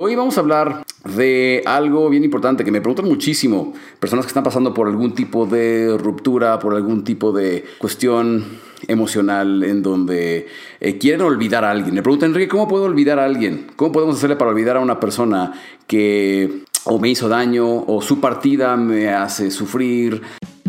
Hoy vamos a hablar de algo bien importante que me preguntan muchísimo. Personas que están pasando por algún tipo de ruptura, por algún tipo de cuestión emocional en donde eh, quieren olvidar a alguien. Me preguntan, Enrique, ¿cómo puedo olvidar a alguien? ¿Cómo podemos hacerle para olvidar a una persona que o me hizo daño o su partida me hace sufrir?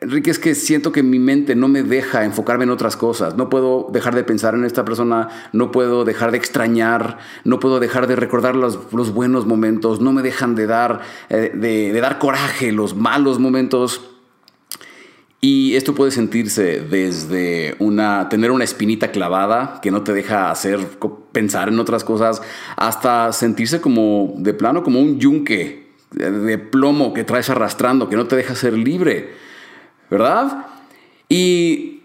Enrique, es que siento que mi mente no me deja enfocarme en otras cosas. No puedo dejar de pensar en esta persona, no puedo dejar de extrañar, no puedo dejar de recordar los, buenos momentos, no me dejan de dar, eh, de, dar coraje los malos momentos. Y esto puede sentirse desde una, tener una espinita clavada que no te deja hacer, pensar en otras cosas, hasta sentirse como de plano, como un yunque de plomo que traes arrastrando, que no te deja ser libre. ¿Verdad? Y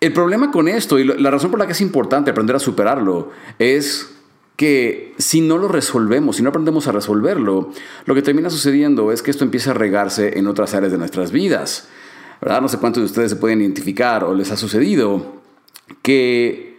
el problema con esto, y la razón por la que es importante aprender a superarlo, es que si no lo resolvemos, si no aprendemos a resolverlo, lo que termina sucediendo es que esto empieza a regarse en otras áreas de nuestras vidas. ¿verdad? No sé cuántos de ustedes se pueden identificar o les ha sucedido que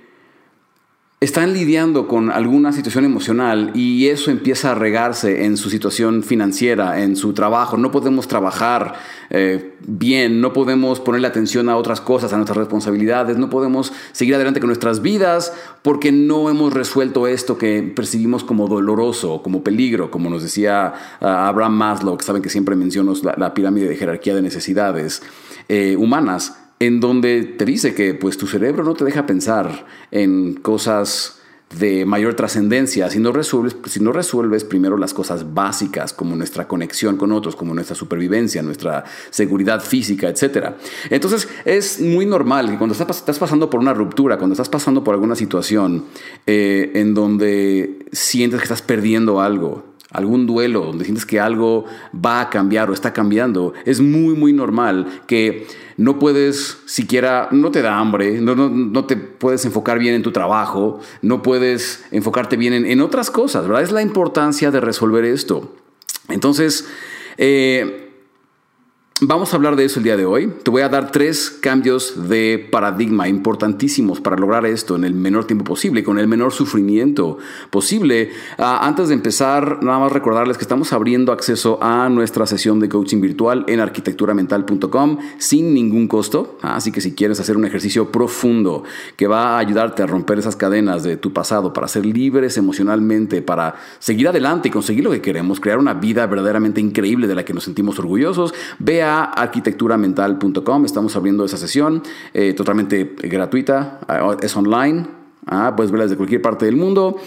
están lidiando con alguna situación emocional y eso empieza a regarse en su situación financiera, en su trabajo. No podemos trabajar eh, bien, no podemos ponerle atención a otras cosas, a nuestras responsabilidades, no podemos seguir adelante con nuestras vidas porque no hemos resuelto esto que percibimos como doloroso, como peligro, como nos decía ah, Abraham Maslow, que saben que siempre menciono la, pirámide de jerarquía de necesidades eh, humanas en donde te dice que pues tu cerebro no te deja pensar en cosas de mayor trascendencia. Si no resuelves si no resuelves primero las cosas básicas como nuestra conexión con otros como nuestra supervivencia nuestra seguridad física etcétera. Entonces es muy normal que cuando estás, pasando por una ruptura cuando estás pasando por alguna situación eh, en donde sientes que estás perdiendo algo algún duelo donde sientes que algo va a cambiar o está cambiando es muy muy normal que no puedes siquiera, no te da hambre, no, no, te puedes enfocar bien en tu trabajo, no puedes enfocarte bien en, otras cosas, ¿verdad? Es la importancia de resolver esto. Entonces, eh, Vamos a hablar de eso el día de hoy. Te voy a dar tres cambios de paradigma importantísimos para lograr esto en el menor tiempo posible, con el menor sufrimiento posible. Ah, antes de empezar, nada más recordarles que estamos abriendo acceso a nuestra sesión de coaching virtual en arquitecturamental.com sin ningún costo. Ah, así que si quieres hacer un ejercicio profundo que va a ayudarte a romper esas cadenas de tu pasado, para ser libres emocionalmente, para seguir adelante y conseguir lo que queremos, crear una vida verdaderamente increíble de la que nos sentimos orgullosos, arquitecturamental.com. Estamos abriendo esa sesión eh, totalmente gratuita, ah, es online. Ah, puedes verla desde cualquier parte del mundo.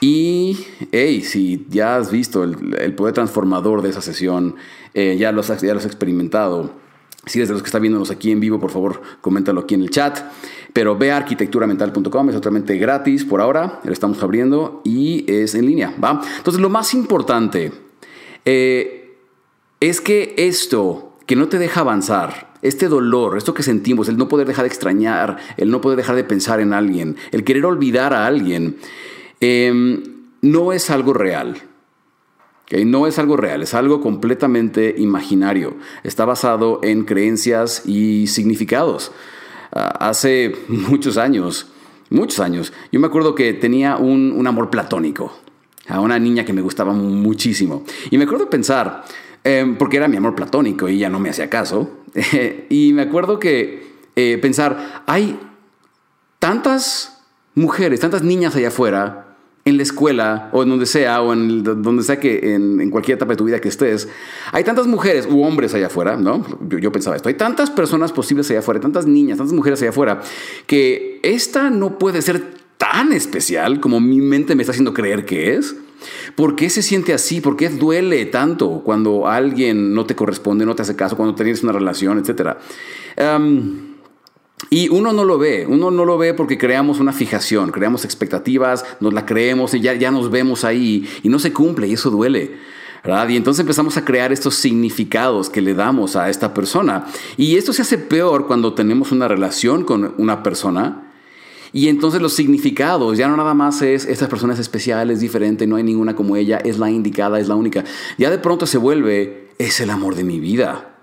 Y, hey, si ya has visto el, poder transformador de esa sesión, eh, ya, los, ya lo has experimentado. Si eres de los que está viéndonos aquí en vivo, por favor, coméntalo aquí en el chat. Pero ve arquitecturamental.com, es totalmente gratis por ahora, lo estamos abriendo y es en línea, ¿va? Entonces, lo más importante eh, es que esto que no te deja avanzar, este dolor, esto que sentimos, el no poder dejar de extrañar, el no poder dejar de pensar en alguien, el querer olvidar a alguien, em, no es algo real. No es algo real, es algo completamente imaginario. Está basado en creencias y significados. Ah, hace muchos años, muchos años, yo me acuerdo que tenía un, un amor platónico a una niña que me gustaba muchísimo. Y me acuerdo pensar, Em, porque era mi amor platónico y ella no me hacía caso. y me acuerdo que eh, pensar, hay tantas mujeres, tantas niñas allá afuera, en la escuela o en donde sea, o en donde sea que en, cualquier etapa de tu vida que estés, hay tantas mujeres u hombres allá afuera, ¿no? Yo, yo, pensaba esto, hay tantas personas posibles allá afuera, tantas niñas, tantas mujeres allá afuera, que esta no puede ser tan especial como mi mente me está haciendo creer que es. ¿Por qué se siente así? ¿Por qué duele tanto cuando alguien no te corresponde, no te hace caso, cuando tienes una relación, etcétera? y uno no lo ve, uno no lo ve porque creamos una fijación, creamos expectativas, nos la creemos y ya, ya nos vemos ahí y no se cumple y eso duele. Y entonces empezamos a crear estos significados que le damos a esta persona. Y esto se hace peor cuando tenemos una relación con una persona. Y entonces los significados ya no nada más es esta persona es especial, es diferente, no hay ninguna como ella, es la indicada, es la única. Ya de pronto se vuelve, es el amor de mi vida.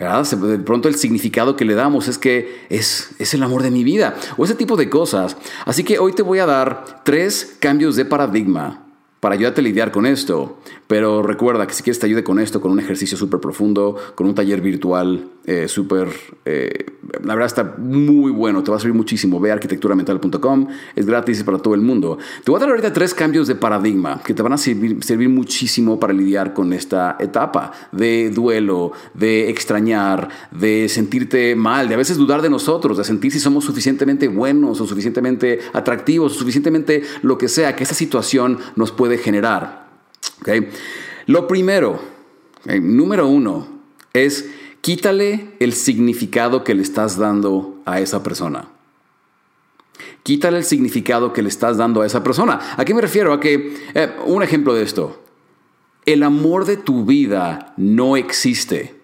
¿verdad? De pronto el significado que le damos es que es, es el amor de mi vida o ese tipo de cosas. Así que hoy te voy a dar tres cambios de paradigma para ayudarte a lidiar con esto. Pero recuerda que si quieres te ayude con esto, con un ejercicio súper profundo, con un taller virtual eh, súper, eh, la verdad está muy bueno, te va a servir muchísimo. Ve arquitecturamental.com, es gratis para todo el mundo. Te voy a dar ahorita tres cambios de paradigma que te van a servir, servir muchísimo para lidiar con esta etapa de duelo, de extrañar, de sentirte mal, de a veces dudar de nosotros, de sentir si somos suficientemente buenos o suficientemente atractivos o suficientemente lo que sea que esta situación nos puede generar. Lo primero, número uno, es quítale el significado que le estás dando a esa persona. Quítale el significado que le estás dando a esa persona. ¿A qué me refiero? A que, eh, un ejemplo de esto, el amor de tu vida no existe.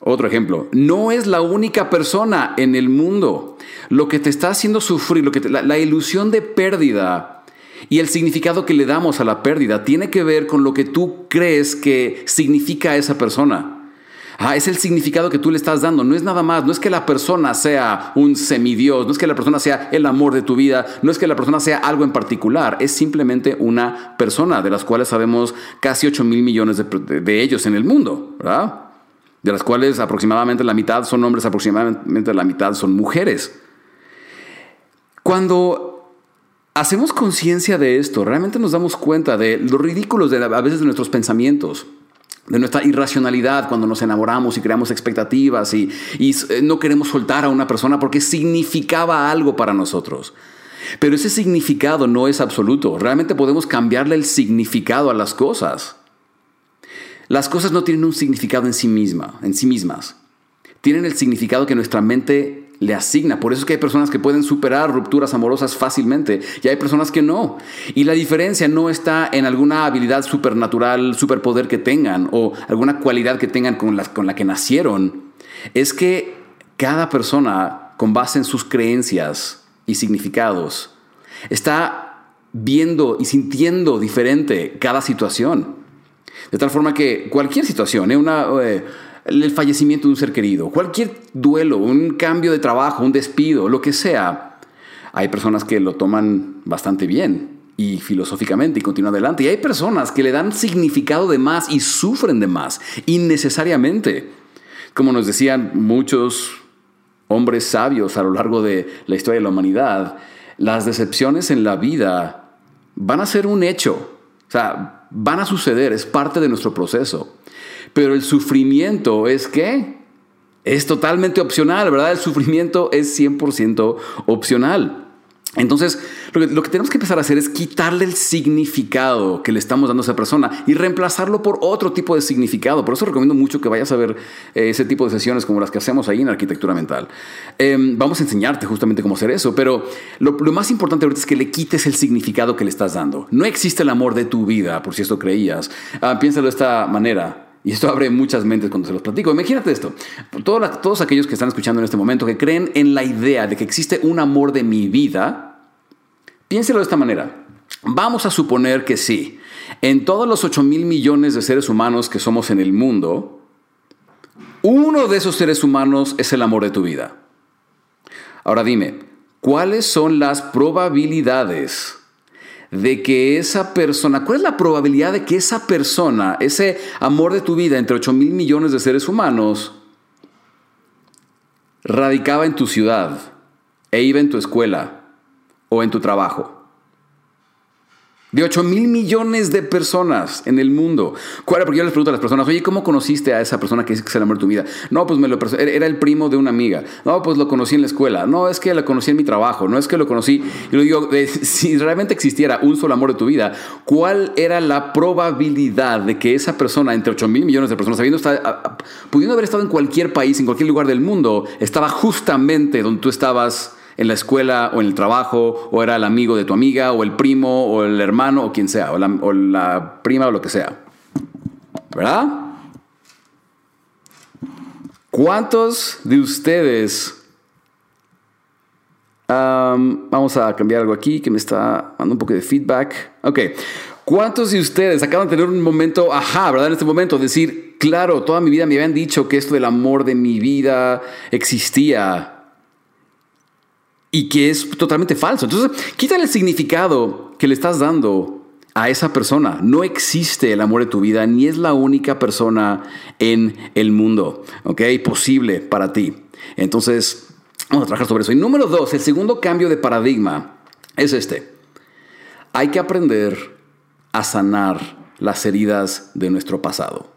Otro ejemplo, no es la única persona en el mundo. Lo que te está haciendo sufrir, lo que la ilusión de pérdida y el significado que le damos a la pérdida tiene que ver con lo que tú crees que significa esa persona. Ah, es el significado que tú le estás dando. No es nada más. No es que la persona sea un semidios. No es que la persona sea el amor de tu vida. No es que la persona sea algo en particular. Es simplemente una persona, de las cuales sabemos casi 8 mil millones de, de ellos en el mundo. ¿verdad? De las cuales aproximadamente la mitad son hombres, aproximadamente la mitad son mujeres. Cuando hacemos conciencia de esto, realmente nos damos cuenta de lo ridículos de, a veces de nuestros pensamientos de nuestra irracionalidad cuando nos enamoramos y creamos expectativas y, eh, no queremos soltar a una persona porque significaba algo para nosotros. Pero ese significado no es absoluto. Realmente podemos cambiarle el significado a las cosas. Las cosas no tienen un significado en sí misma, en sí mismas. Tienen el significado que nuestra mente le asigna. Por eso es que hay personas que pueden superar rupturas amorosas fácilmente y hay personas que no. Y la diferencia no está en alguna habilidad supernatural, superpoder que tengan o alguna cualidad que tengan con la, con la que nacieron. Es que cada persona, con base en sus creencias y significados, está viendo y sintiendo diferente cada situación. De tal forma que cualquier situación, ¿eh? una... Eh, el fallecimiento de un ser querido, cualquier duelo, un cambio de trabajo, un despido, lo que sea, hay personas que lo toman bastante bien y filosóficamente y continúan adelante. Y hay personas que le dan significado de más y sufren de más, innecesariamente. Como nos decían muchos hombres sabios a lo largo de la historia de la humanidad, las decepciones en la vida van a ser un hecho. O sea, van a suceder, es parte de nuestro proceso. Pero el sufrimiento es que es totalmente opcional, ¿verdad? El sufrimiento es 100% opcional. Entonces, lo que, tenemos que empezar a hacer es quitarle el significado que le estamos dando a esa persona y reemplazarlo por otro tipo de significado. Por eso recomiendo mucho que vayas a ver eh, ese tipo de sesiones como las que hacemos ahí en Arquitectura Mental. Em, vamos a enseñarte justamente cómo hacer eso, pero lo, más importante ahorita es que le quites el significado que le estás dando. No existe el amor de tu vida, por si esto creías. Ah, piénsalo de esta manera. Y esto abre muchas mentes cuando se los platico. Imagínate esto. Todos, todos aquellos que están escuchando en este momento, que creen en la idea de que existe un amor de mi vida, piénselo de esta manera. Vamos a suponer que sí. En todos los 8 mil millones de seres humanos que somos en el mundo, uno de esos seres humanos es el amor de tu vida. Ahora dime, ¿cuáles son las probabilidades de que esa persona, ¿cuál es la probabilidad de que esa persona, ese amor de tu vida entre 8 mil millones de seres humanos, radicaba en tu ciudad e iba en tu escuela o en tu trabajo? De 8 mil millones de personas en el mundo. ¿Cuál? Porque yo les pregunto a las personas, oye, ¿cómo conociste a esa persona que dice que es el amor de tu vida? No, pues me lo era el primo de una amiga. No, pues lo conocí en la escuela. No, es que lo conocí en mi trabajo. No es que lo conocí. Y lo digo, si realmente existiera un solo amor de tu vida, ¿cuál era la probabilidad de que esa persona, entre 8 mil millones de personas, habiendo pudiendo haber estado en cualquier país, en cualquier lugar del mundo, estaba justamente donde tú estabas? En la escuela o en el trabajo, o era el amigo de tu amiga, o el primo, o el hermano, o quien sea, o la, prima, o lo que sea. ¿Verdad? ¿Cuántos de ustedes... vamos a cambiar algo aquí que me está dando un poco de feedback. Ok. ¿Cuántos de ustedes acaban de tener un momento, ajá, ¿verdad? En este momento, decir, claro, toda mi vida me habían dicho que esto del amor de mi vida existía y que es totalmente falso. Entonces, quítale el significado que le estás dando a esa persona. No existe el amor de tu vida, ni es la única persona en el mundo, ¿ok? Posible para ti. Entonces, vamos a trabajar sobre eso. Y número dos, el segundo cambio de paradigma es este. Hay que aprender a sanar las heridas de nuestro pasado.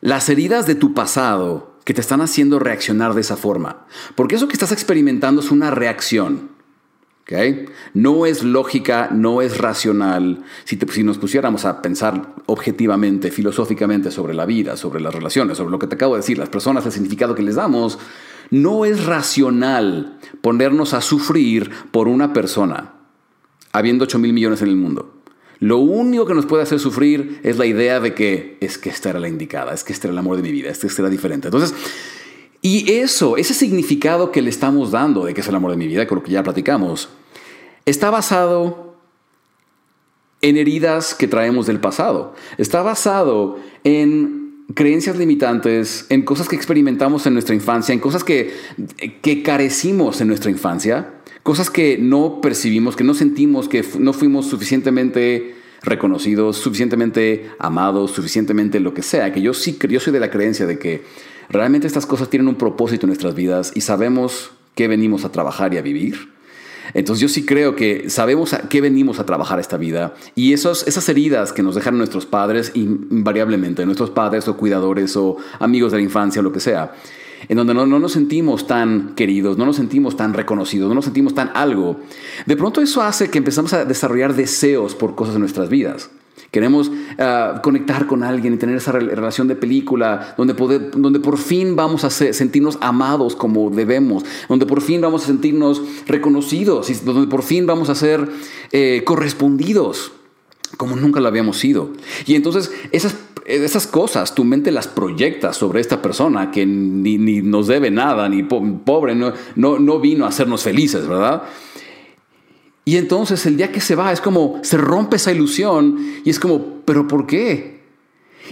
Las heridas de tu pasado que te están haciendo reaccionar de esa forma. Porque eso que estás experimentando es una reacción. No es lógica, no es racional. Si, si, nos pusiéramos a pensar objetivamente, filosóficamente sobre la vida, sobre las relaciones, sobre lo que te acabo de decir, las personas, el significado que les damos, no es racional ponernos a sufrir por una persona habiendo 8 mil millones en el mundo. Lo único que nos puede hacer sufrir es la idea de que es que esta era la indicada, es que este era el amor de mi vida, este, este era diferente. Entonces, y eso, ese significado que le estamos dando de que es el amor de mi vida, con lo que ya platicamos, está basado en heridas que traemos del pasado. Está basado en creencias limitantes, en cosas que experimentamos en nuestra infancia, en cosas que, que carecimos en nuestra infancia cosas que no percibimos, que no sentimos, que no fuimos suficientemente reconocidos, suficientemente amados, suficientemente lo que sea, que yo sí yo soy de la creencia de que realmente estas cosas tienen un propósito en nuestras vidas y sabemos qué venimos a trabajar y a vivir. Entonces yo sí creo que sabemos a qué venimos a trabajar esta vida y esos, esas heridas que nos dejan nuestros padres invariablemente, nuestros padres o cuidadores o amigos de la infancia lo que sea, en donde no, nos sentimos tan queridos, no nos sentimos tan reconocidos, no nos sentimos tan algo, de pronto eso hace que empezamos a desarrollar deseos por cosas en nuestras vidas. Queremos ah, conectar con alguien y tener esa relación de película donde, donde por fin vamos a sentirnos amados como debemos, donde por fin vamos a sentirnos reconocidos y donde por fin vamos a ser eh, correspondidos como nunca lo habíamos sido. Y entonces esas esas cosas, tu mente las proyecta sobre esta persona que ni, nos debe nada, ni pobre, no, no, no vino a hacernos felices, ¿verdad? Y entonces el día que se va es como se rompe esa ilusión y es como, pero ¿por qué?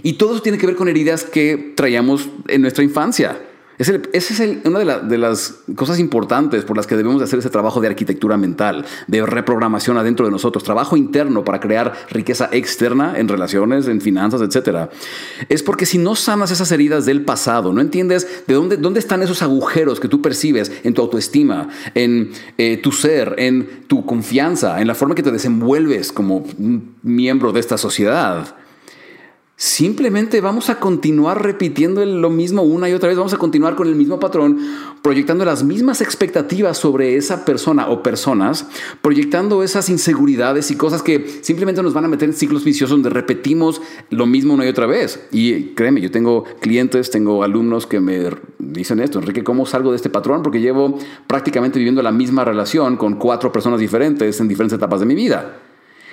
Y todo eso tiene que ver con heridas que traíamos en nuestra infancia. Esa es una de, las cosas importantes por las que debemos hacer ese trabajo de arquitectura mental, de reprogramación adentro de nosotros, trabajo interno para crear riqueza externa en relaciones, en finanzas, etc. Es porque si no sanas esas heridas del pasado, no entiendes de dónde, dónde están esos agujeros que tú percibes en tu autoestima, en eh, tu ser, en tu confianza, en la forma que te desenvuelves como miembro de esta sociedad Simplemente vamos a continuar repitiendo lo mismo una y otra vez, vamos a continuar con el mismo patrón, proyectando las mismas expectativas sobre esa persona o personas, proyectando esas inseguridades y cosas que simplemente nos van a meter en ciclos viciosos donde repetimos lo mismo una y otra vez. Y créeme, yo tengo clientes, tengo alumnos que me dicen esto, Enrique, ¿cómo salgo de este patrón? Porque llevo prácticamente viviendo la misma relación con cuatro personas diferentes en diferentes etapas de mi vida.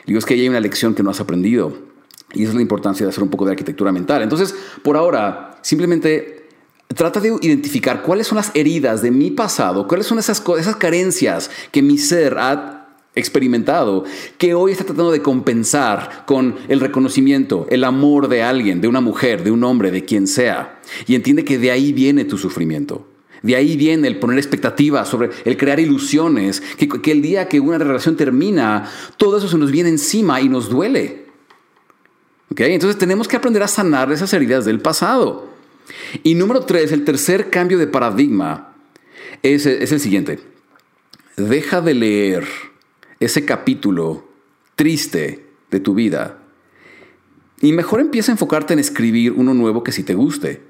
Digo, es que hay una lección que no has aprendido y esa es la importancia de hacer un poco de arquitectura mental. Entonces, por ahora, simplemente trata de identificar cuáles son las heridas de mi pasado, cuáles son esas, esas carencias que mi ser ha experimentado, que hoy está tratando de compensar con el reconocimiento, el amor de alguien, de una mujer, de un hombre, de quien sea. Y entiende que de ahí viene tu sufrimiento. De ahí viene el poner expectativas sobre el crear ilusiones, que, que el día que una relación termina, todo eso se nos viene encima y nos duele. Entonces tenemos que aprender a sanar esas heridas del pasado. Y número tres, el tercer cambio de paradigma es, es el siguiente. Deja de leer ese capítulo triste de tu vida y mejor empieza a enfocarte en escribir uno nuevo que sí te guste.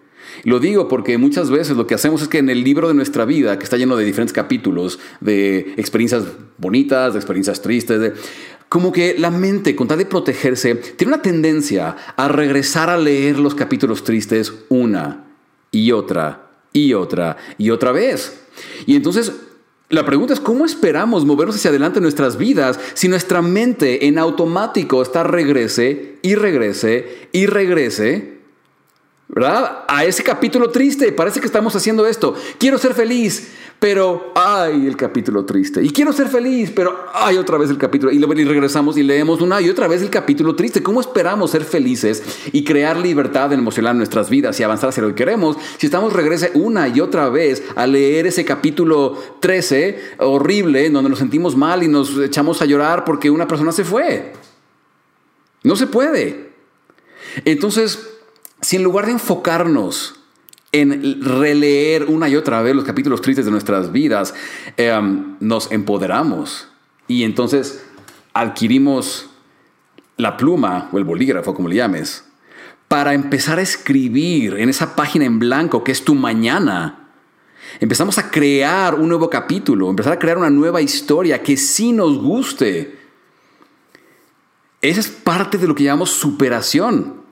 Lo digo porque muchas veces lo que hacemos es que en el libro de nuestra vida, que está lleno de diferentes capítulos, de experiencias bonitas, de experiencias tristes, de, como que la mente, con tal de protegerse, tiene una tendencia a regresar a leer los capítulos tristes una y otra y otra y otra vez. Y entonces la pregunta es cómo esperamos movernos hacia adelante en nuestras vidas si nuestra mente en automático está regrese y regrese y regrese ¿verdad? A ese capítulo triste. Parece que estamos haciendo esto. Quiero ser feliz, pero ay, el capítulo triste. Y quiero ser feliz, pero ay, otra vez el capítulo. Y, regresamos y leemos una y otra vez el capítulo triste. ¿Cómo esperamos ser felices y crear libertad emocional en nuestras vidas y avanzar hacia lo que queremos si estamos regrese una y otra vez a leer ese capítulo 13 horrible donde nos sentimos mal y nos echamos a llorar porque una persona se fue? No se puede. Entonces, si en lugar de enfocarnos en releer una y otra vez los capítulos tristes de nuestras vidas, em, nos empoderamos y entonces adquirimos la pluma o el bolígrafo, como le llames, para empezar a escribir en esa página en blanco que es tu mañana. Empezamos a crear un nuevo capítulo, empezar a crear una nueva historia que sí nos guste. Esa es parte de lo que llamamos superación.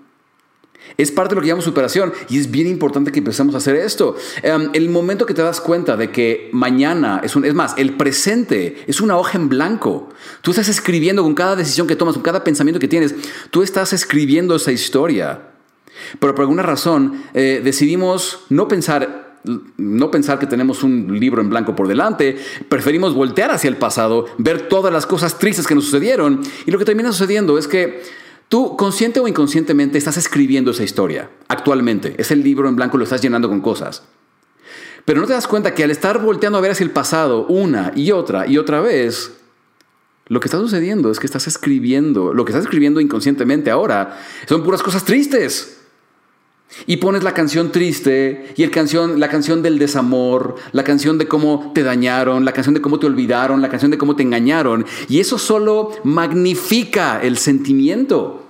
Es parte de lo que llamamos superación y es bien importante que empecemos a hacer esto. Em, el momento que te das cuenta de que mañana es un, es más, el presente es una hoja en blanco. Tú estás escribiendo con cada decisión que tomas, con cada pensamiento que tienes, tú estás escribiendo esa historia. Pero por alguna razón eh, decidimos no pensar no pensar que tenemos un libro en blanco por delante, preferimos voltear hacia el pasado, ver todas las cosas tristes que nos sucedieron y lo que termina sucediendo es que Tú, consciente o inconscientemente, estás escribiendo esa historia actualmente. Es el libro en blanco, lo estás llenando con cosas. Pero no te das cuenta que al estar volteando a ver hacia el pasado una y otra y otra vez, lo que está sucediendo es que estás escribiendo, lo que estás escribiendo inconscientemente ahora son puras cosas tristes. Y pones la canción triste y el canción, la canción del desamor, la canción de cómo te dañaron, la canción de cómo te olvidaron, la canción de cómo te engañaron. Y eso solo magnifica el sentimiento.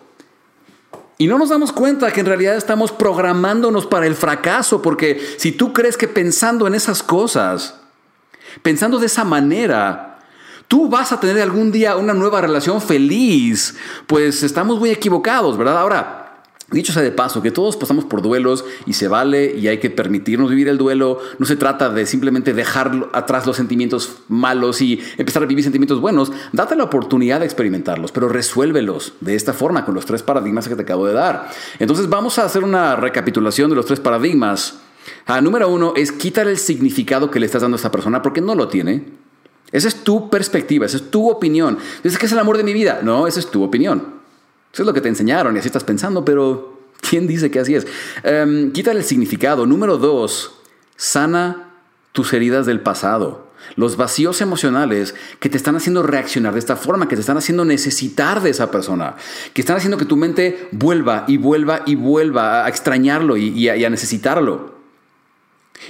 Y no nos damos cuenta que en realidad estamos programándonos para el fracaso, porque si tú crees que pensando en esas cosas, pensando de esa manera, tú vas a tener algún día una nueva relación feliz, pues estamos muy equivocados, ¿verdad? Ahora, Dicho sea de paso, que todos pasamos por duelos y se vale y hay que permitirnos vivir el duelo. No se trata de simplemente dejar atrás los sentimientos malos y empezar a vivir sentimientos buenos. Date la oportunidad de experimentarlos, pero resuélvelos de esta forma con los tres paradigmas que te acabo de dar. Entonces vamos a hacer una recapitulación de los tres paradigmas. Ah, número uno es quitar el significado que le estás dando a esta persona porque no lo tiene. Esa es tu perspectiva, esa es tu opinión. Dices que es el amor de mi vida. No, esa es tu opinión. Eso es lo que te enseñaron y así estás pensando, pero ¿quién dice que así es? Um, quítale el significado. Número dos, sana tus heridas del pasado. Los vacíos emocionales que te están haciendo reaccionar de esta forma, que te están haciendo necesitar de esa persona, que están haciendo que tu mente vuelva y vuelva y vuelva a extrañarlo y a necesitarlo.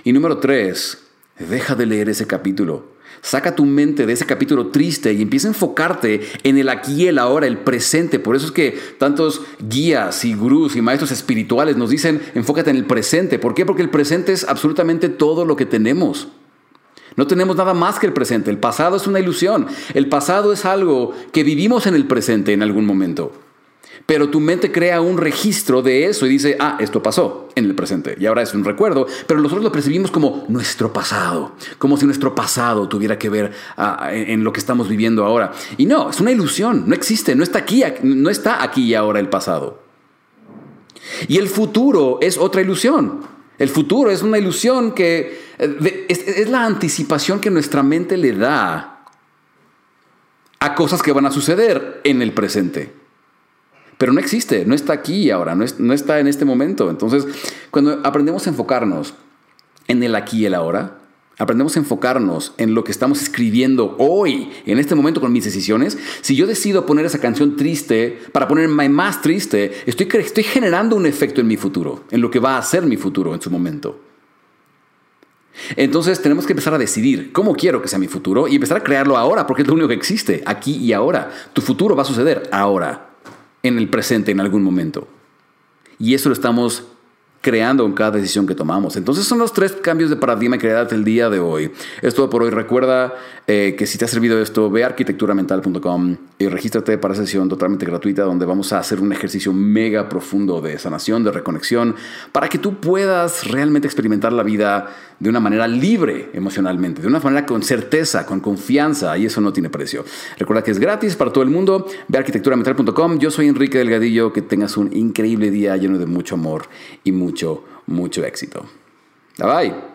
Y número tres, deja de leer ese capítulo. Saca tu mente de ese capítulo triste y empieza a enfocarte en el aquí el ahora, el presente. Por eso es que tantos guías y gurús y maestros espirituales nos dicen enfócate en el presente. ¿Por qué? Porque el presente es absolutamente todo lo que tenemos. No tenemos nada más que el presente. El pasado es una ilusión. El pasado es algo que vivimos en el presente en algún momento. Pero tu mente crea un registro de eso y dice, ah, esto pasó en el presente y ahora es un recuerdo, pero nosotros lo percibimos como nuestro pasado, como si nuestro pasado tuviera que ver ah, en lo que estamos viviendo ahora. Y no, es una ilusión, no existe, no está aquí, no está aquí y ahora el pasado. Y el futuro es otra ilusión. El futuro es una ilusión que eh, es la anticipación que nuestra mente le da a cosas que van a suceder en el presente pero no existe, no está aquí ahora, no, está en este momento. Entonces, cuando aprendemos a enfocarnos en el aquí y el ahora, aprendemos a enfocarnos en lo que estamos escribiendo hoy, en este momento con mis decisiones, si yo decido poner esa canción triste para ponerme más triste, estoy, estoy generando un efecto en mi futuro, en lo que va a ser mi futuro en su momento. Entonces tenemos que empezar a decidir cómo quiero que sea mi futuro y empezar a crearlo ahora, porque es lo único que existe, aquí y ahora. Tu futuro va a suceder ahora en el presente en algún momento. Y eso lo estamos creando en cada decisión que tomamos. Entonces son los tres cambios de paradigma que date el día de hoy. Es todo por hoy. Recuerda eh, que si te ha servido esto, ve a arquitecturamental.com y regístrate para sesión totalmente gratuita donde vamos a hacer un ejercicio mega profundo de sanación, de reconexión, para que tú puedas realmente experimentar la vida de una manera libre emocionalmente, de una manera con certeza, con confianza, y eso no tiene precio. Recuerda que es gratis para todo el mundo. Ve a arquitecturamental.com. Yo soy Enrique Delgadillo. Que tengas un increíble día lleno de mucho amor y mucho, mucho éxito. Bye bye.